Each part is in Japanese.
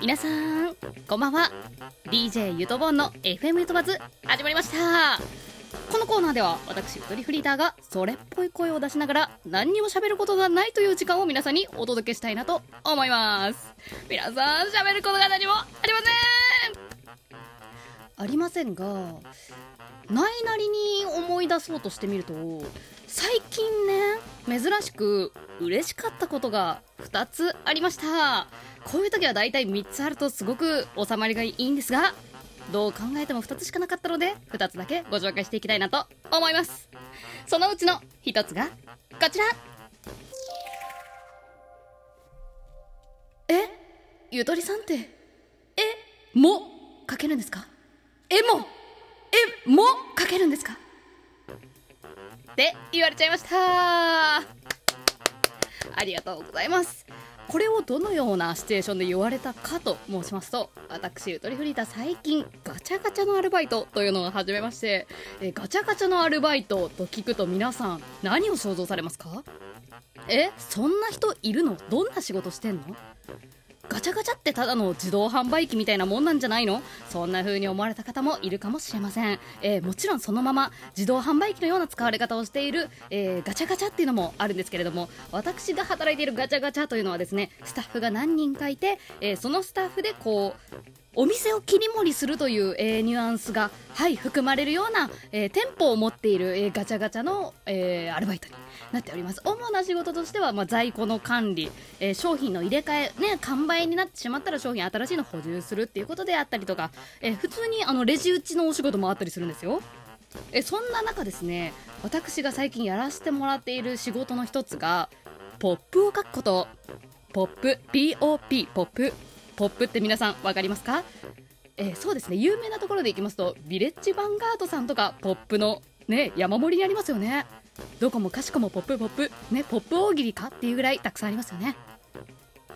皆さんこんばんは。DJ ゆとぼんの FM ゆとばず始まりました。このコーナーでは私ゆとりフリーターがそれっぽい声を出しながら何にも喋ることがないという時間を皆さんにお届けしたいなと思います。皆さん喋ることが何もありません。ありませんがないなりに思い出そうとしてみると最近ね珍しく嬉しかったことが2つありました。こういう時は大体3つあるとすごく収まりがいいんですがどう考えても2つしかなかったので2つだけご紹介していきたいなと思います。そのうちの1つがこちら。え？ゆとりさんってえ？も？かけるんですか？え？も？え？も？かけるんですか？って言われちゃいました。ありがとうございます。これをどのようなシチュエーションで言われたかと申しますと私ゆとりフリーター最近ガチャガチャのアルバイトというのを始めましてえガチャガチャのアルバイトと聞くと皆さん何を想像されますか？えそんな人いるの？どんな仕事してんの？ガチャガチャってただの自動販売機みたいなもんなんじゃないの？そんな風に思われた方もいるかもしれません、えー、もちろんそのまま自動販売機のような使われ方をしている、えー、ガチャガチャっていうのもあるんですけれども私が働いているガチャガチャというのはですねスタッフが何人かいて、えー、そのスタッフでこうお店を切り盛りするという、えー、ニュアンスが、はい、含まれるような、えー、店舗を持っている、えー、ガチャガチャの、えアルバイトになっております。主な仕事としては、まあ、在庫の管理、え商品の入れ替え、ね、完売になってしまったら商品新しいの補充するっていうことであったりとか、え普通にあのレジ打ちのお仕事もあったりするんですよ。えそんな中ですね私が最近やらせてもらっている仕事の一つがポップを書くこと。ポップ POP ポップ。ポップって皆さん分かりますか？えー、そうですね。有名なところでいきますとヴィレッジヴァンガードさんとかポップのね山盛りにありますよね。どこもかしこもポップポップねポップ大喜利かっていうぐらいたくさんありますよね。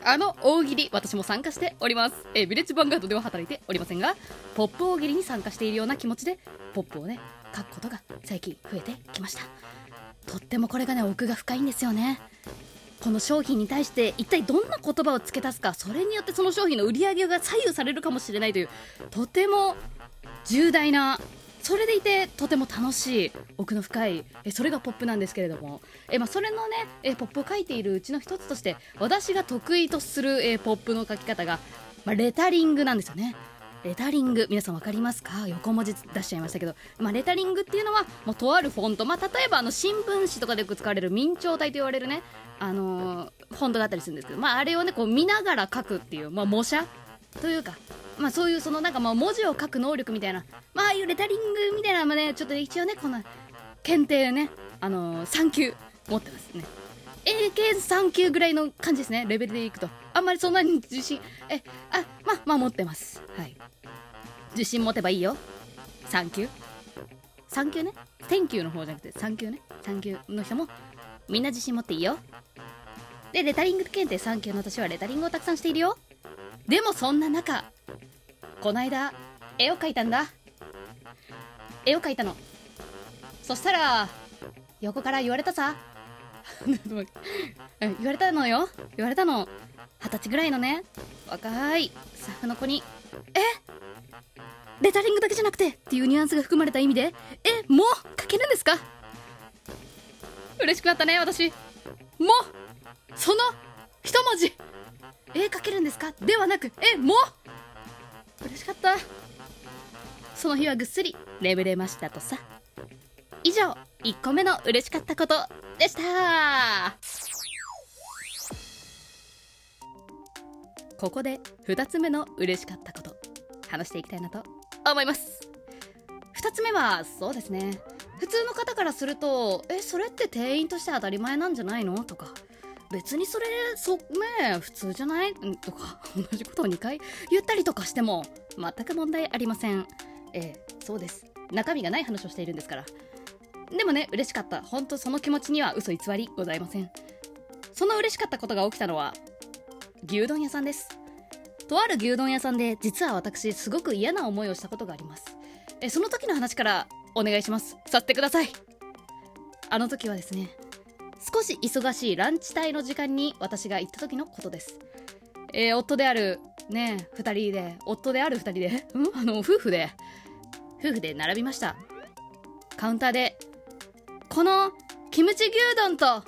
あの大喜利私も参加しております、えー、ヴィレッジヴァンガードでは働いておりませんがポップ大喜利に参加しているような気持ちでポップをね書くことが最近増えてきました。とってもこれがね奥が深いんですよね。この商品に対して一体どんな言葉を付け足すかそれによってその商品の売り上げが左右されるかもしれないというとても重大なそれでいてとても楽しい奥の深いえそれがポップなんですけれども。え、まあ、それのねえポップを書いているうちの一つとして私が得意とするえポップの書き方が、まあ、レタリングなんですよね。レタリング。皆さん分かりますか？横文字出しちゃいましたけど、まあ、レタリングっていうのはもうとあるフォント、まあ、例えばあの新聞紙とかでよく使われる明朝体と言われるね、あのー、フォントだったりするんですけど、まあ、あれをねこう見ながら書くっていう、まあ、模写。というか、まあ、そういうそのなんかまあ文字を書く能力みたいな、まあ、ああいうレタリングみたいなのもねちょっと一応ねこの検定ね、あのー、3級持ってますね。英検3級ぐらいの感じですね。レベルでいくと。あんまりそんなに自信。えあまあまあ持ってます。はい。自信持てばいいよ。3級3級ね。天級の方じゃなくて3級ね。3級の人もみんな自信持っていいよ。でレタリング検定3級の私はレタリングをたくさんしているよ。でもそんな中こないだ絵を描いたんだ。絵を描いたの。そしたら横から言われたさ。言われたのよ。言われたの。二十歳ぐらいのね。若いスタッフの子に「え？レタリングだけじゃなくて」っていうニュアンスが含まれた意味で「え？もう書けるんですか?」嬉しくなったね私。も？その一文字。絵描けるんですか？ではなくえ？も？う嬉しかった。その日はぐっすり眠れましたとさ。以上。1個目の嬉しかったことでした。ここで2つ目の嬉しかったこと話していきたいなと思います。2つ目はそうですね。普通の方からするとえそれって店員として当たり前なんじゃないの？とか別にそれそね普通じゃない？とか同じことを2回言ったりとかしても全く問題ありません。えー、そうです。中身がない話をしているんですから。でもね嬉しかった。本当その気持ちには嘘偽りございません。その嬉しかったことが起きたのは牛丼屋さんです。とある牛丼屋さんで実は私すごく嫌な思いをしたことがあります。えその時の話からお願いします。させてください。あの時はですね少し忙しいランチ帯の時間に私が行った時のことです。えー、夫であるね2人で夫である2人でん？あの夫婦で夫婦で並びました。カウンターでこのキムチ牛丼と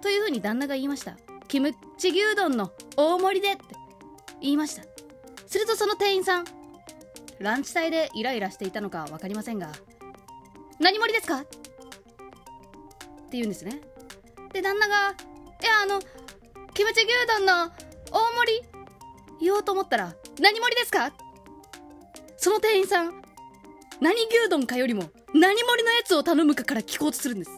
というふうに旦那が言いました。キムチ牛丼の大盛りでって言いました。するとその店員さんランチ帯でイライラしていたのか分かりませんが何盛りですか？って言うんですね。で旦那が「いやあのキムチ牛丼の大盛り」言おうと思ったら「何盛りですか?」その店員さん何牛丼かよりも何盛りのやつを頼むかから聞こうとするんです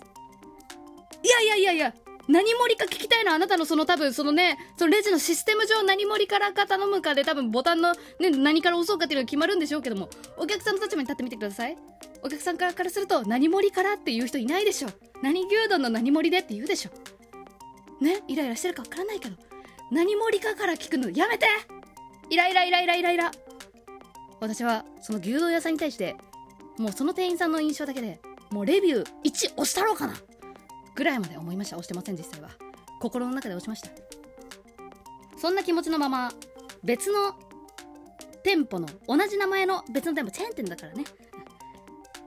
いやいやいやいや何盛りか聞きたいのはあなたのその多分そのね、そのレジのシステム上何盛りからか頼むかで多分ボタンのね、何から押そうかっていうのが決まるんでしょうけども、お客さんの立場に立ってみてください。お客さんからからすると何盛りからっていう人いないでしょ。何牛丼の何盛りでって言うでしょ。ね、イライラしてるかわからないけど、何盛りかから聞くのやめてイライライライライライラ私はその牛丼屋さんに対して、もうその店員さんの印象だけで、もうレビュー1押したろうかなぐらいまで思いました。押してません実際は。心の中で押しました。そんな気持ちのまま別の店舗の同じ名前の別の店舗チェーン店だからね。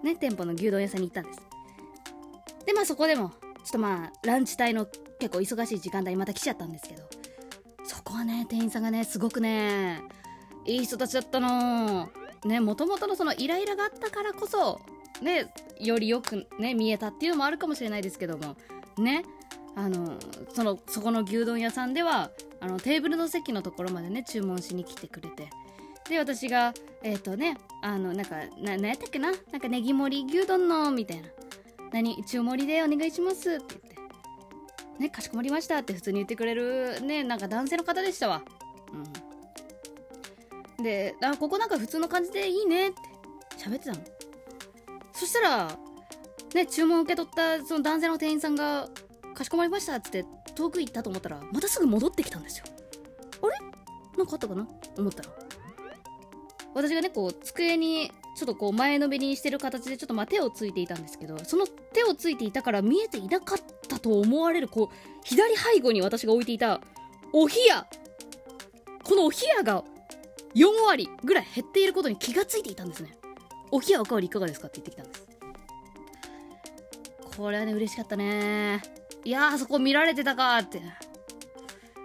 ね店舗の牛丼屋さんに行ったんです。でまあそこでもちょっとまあランチ帯の結構忙しい時間帯にまた来ちゃったんですけど。そこはね店員さんがねすごくねいい人たちだったの。ねもともとのそのイライラがあったからこそねよりよくね見えたっていうのもあるかもしれないですけどもねあのそのそこの牛丼屋さんではあのテーブルの席のところまでね注文しに来てくれてで私がえっ、ー、とねあのなんかな何やったっけななんかネギ盛り牛丼のみたいな何中盛りでお願いしますって言ってねかしこまりましたって普通に言ってくれるねなんか男性の方でしたわ。であここなんか普通の感じでいいねって喋ってたのそしたら、ね、注文受け取ったその男性の店員さんが、かしこまりましたっつって遠く行ったと思ったら、またすぐ戻ってきたんですよ。あれ？なんかあったかな？思ったら。私がね、こう、机に、ちょっとこう、前のめりにしてる形で、ちょっとまあ手をついていたんですけど、その手をついていたから見えていなかったと思われる、こう、左背後に私が置いていた、お冷やこのお冷やが4割ぐらい減っていることに気がついていたんですね。お冷やおかわりいかがですかって言ってきたんです。これはね嬉しかったね。いやあそこ見られてたかって。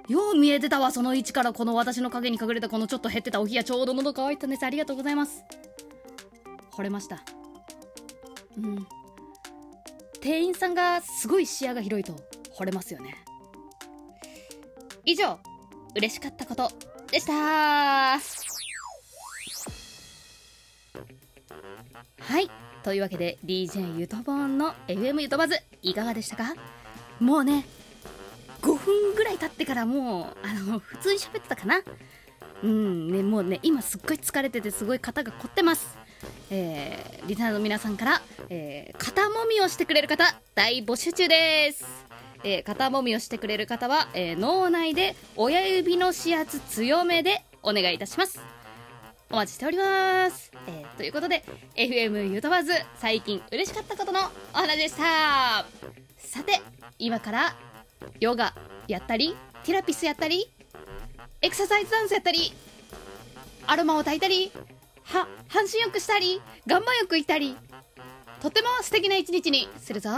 よう見えてたわその位置からこの私の影に隠れたこのちょっと減ってたお冷やちょうど喉乾いたんです。ありがとうございます。惚れました。うん。店員さんがすごい視野が広いと惚れますよね。以上嬉しかったこと。でした。はい。というわけで DJ ゆとぼんの FM ゆとばずいかがでしたか？もうね5分ぐらい経ってからもうあの普通に喋ってたかな？うんねもうね今すっごい疲れててすごい肩が凝ってます。えー、リターの皆さんから、えー、肩もみをしてくれる方大募集中です。えー、肩もみをしてくれる方は、えー、脳内で親指の指圧強めでお願いいたしますお待ちしております。えー、ということで、FM ゆとばず、最近嬉しかったことのお話でした。さて、今から、ヨガやったり、ティラピスやったり、エクササイズダンスやったり、アロマを炊いたり、は、半身浴したり、岩盤浴行ったり、とっても素敵な一日にするぞ。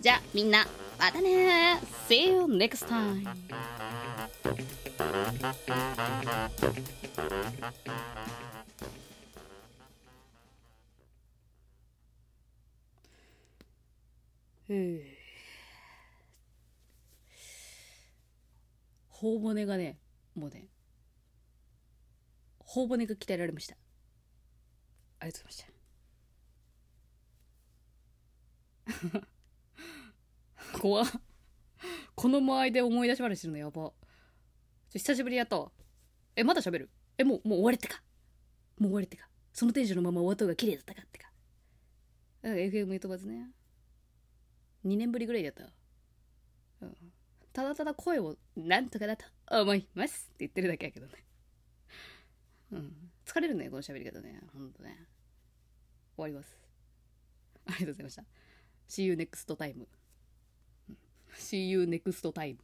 じゃあ、みんな、またね !See you next time! 頬骨がね、もうね、頬骨が鍛えられました。ありがとうございました。怖この間合いで思い出し話するのやば。久しぶりやったわ。え、まだ喋る？え、もう、もう終わりってか。もう終わりってか。そのテンションのまま終わった方が綺麗だったかってか。FM 飛ばずね。2年ぶりぐらいだった。うん。ただただ声をなんとかだと思いますって言ってるだけやけどね。うん。疲れるね、この喋り方ね。ほんとね。終わります。ありがとうございました。See you next time. See you next time.